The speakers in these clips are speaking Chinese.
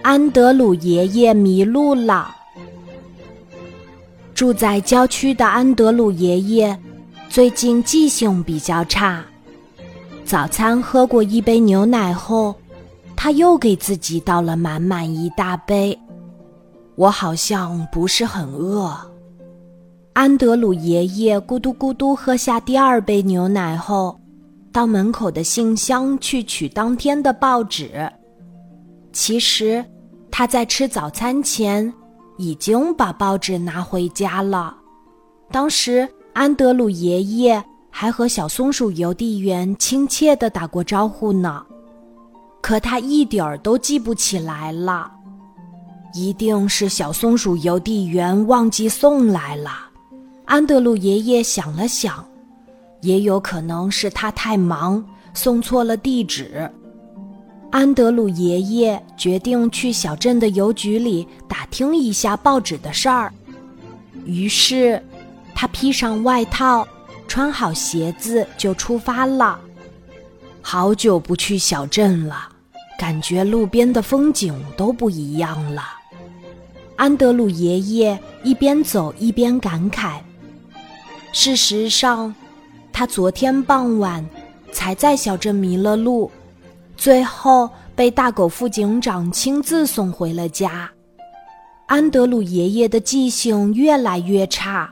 安德鲁爷爷迷路了。住在郊区的安德鲁爷爷最近记性比较差。早餐喝过一杯牛奶后，他又给自己倒了满满一大杯。我好像不是很饿。安德鲁爷爷咕嘟咕嘟喝下第二杯牛奶后，到门口的信箱去取当天的报纸。其实，他在吃早餐前已经把报纸拿回家了。当时，安德鲁爷爷还和小松鼠邮递员亲切地打过招呼呢。可他一点儿都记不起来了，一定是小松鼠邮递员忘记送来了。安德鲁爷爷想了想，也有可能是他太忙送错了地址。安德鲁爷爷决定去小镇的邮局里打听一下报纸的事儿。于是，他披上外套，穿好鞋子就出发了。好久不去小镇了，感觉路边的风景都不一样了。安德鲁爷爷一边走一边感慨。事实上，他昨天傍晚才在小镇迷了路，最后被大狗副警长亲自送回了家。安德鲁爷爷的记性越来越差，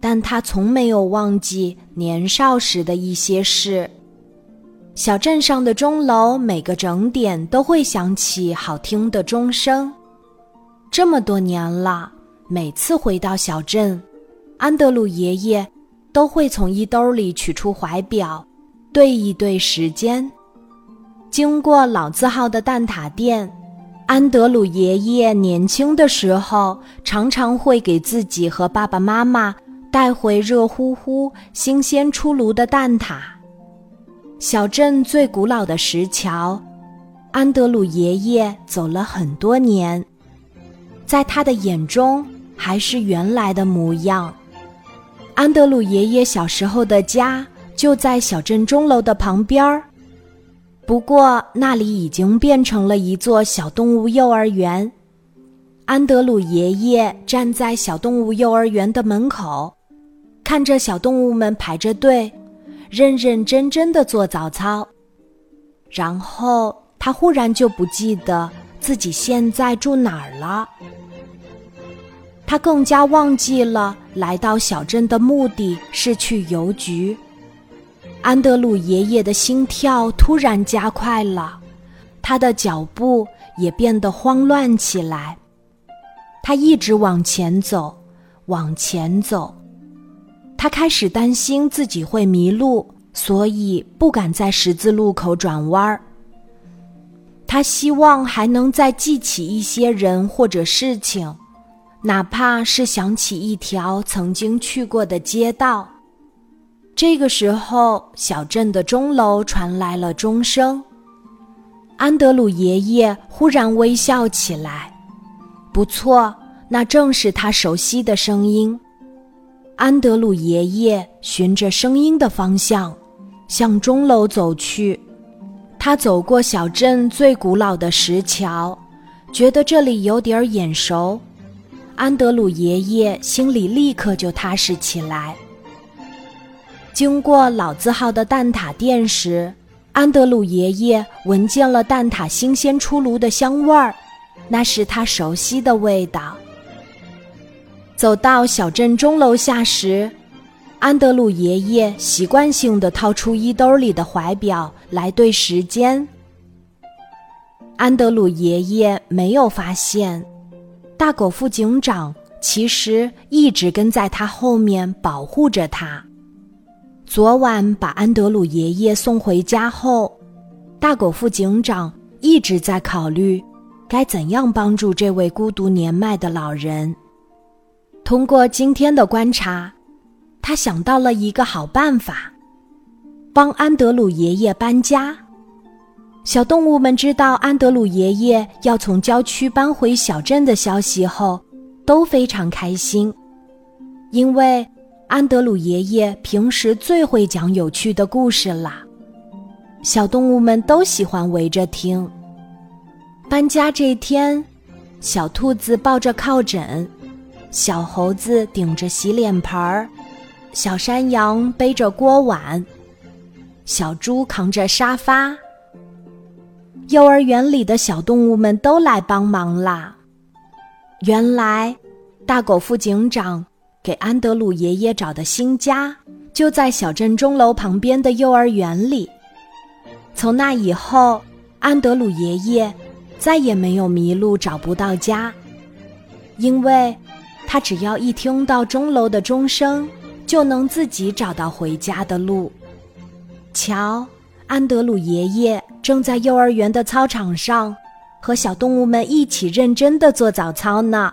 但他从没有忘记年少时的一些事。小镇上的钟楼每个整点都会响起好听的钟声。这么多年了，每次回到小镇。安德鲁爷爷都会从衣兜里取出怀表，对一对时间。经过老字号的蛋挞店，安德鲁爷爷年轻的时候常常会给自己和爸爸妈妈带回热乎乎、新鲜出炉的蛋挞。小镇最古老的石桥，安德鲁爷爷走了很多年，在他的眼中还是原来的模样。安德鲁爷爷小时候的家就在小镇钟楼的旁边儿，不过那里已经变成了一座小动物幼儿园。安德鲁爷爷站在小动物幼儿园的门口，看着小动物们排着队，认认真真的做早操。然后他忽然就不记得自己现在住哪儿了。他更加忘记了来到小镇的目的是去邮局。安德鲁爷爷的心跳突然加快了，他的脚步也变得慌乱起来。他一直往前走，往前走。他开始担心自己会迷路，所以不敢在十字路口转弯儿。他希望还能再记起一些人或者事情。哪怕是想起一条曾经去过的街道，这个时候，小镇的钟楼传来了钟声。安德鲁爷爷忽然微笑起来，不错，那正是他熟悉的声音。安德鲁爷爷循着声音的方向向钟楼走去，他走过小镇最古老的石桥，觉得这里有点眼熟。安德鲁爷爷心里立刻就踏实起来。经过老字号的蛋挞店时，安德鲁爷爷闻见了蛋挞新鲜出炉的香味儿，那是他熟悉的味道。走到小镇钟楼下时，安德鲁爷爷习惯性的掏出衣兜里的怀表来对时间。安德鲁爷爷没有发现。大狗副警长其实一直跟在他后面保护着他。昨晚把安德鲁爷爷送回家后，大狗副警长一直在考虑该怎样帮助这位孤独年迈的老人。通过今天的观察，他想到了一个好办法，帮安德鲁爷爷搬家。小动物们知道安德鲁爷爷要从郊区搬回小镇的消息后，都非常开心，因为安德鲁爷爷平时最会讲有趣的故事啦。小动物们都喜欢围着听。搬家这天，小兔子抱着靠枕，小猴子顶着洗脸盆儿，小山羊背着锅碗，小猪扛着沙发。幼儿园里的小动物们都来帮忙啦。原来，大狗副警长给安德鲁爷爷找的新家就在小镇钟楼旁边的幼儿园里。从那以后，安德鲁爷爷再也没有迷路、找不到家，因为他只要一听到钟楼的钟声，就能自己找到回家的路。瞧，安德鲁爷爷正在幼儿园的操场上，和小动物们一起认真的做早操呢。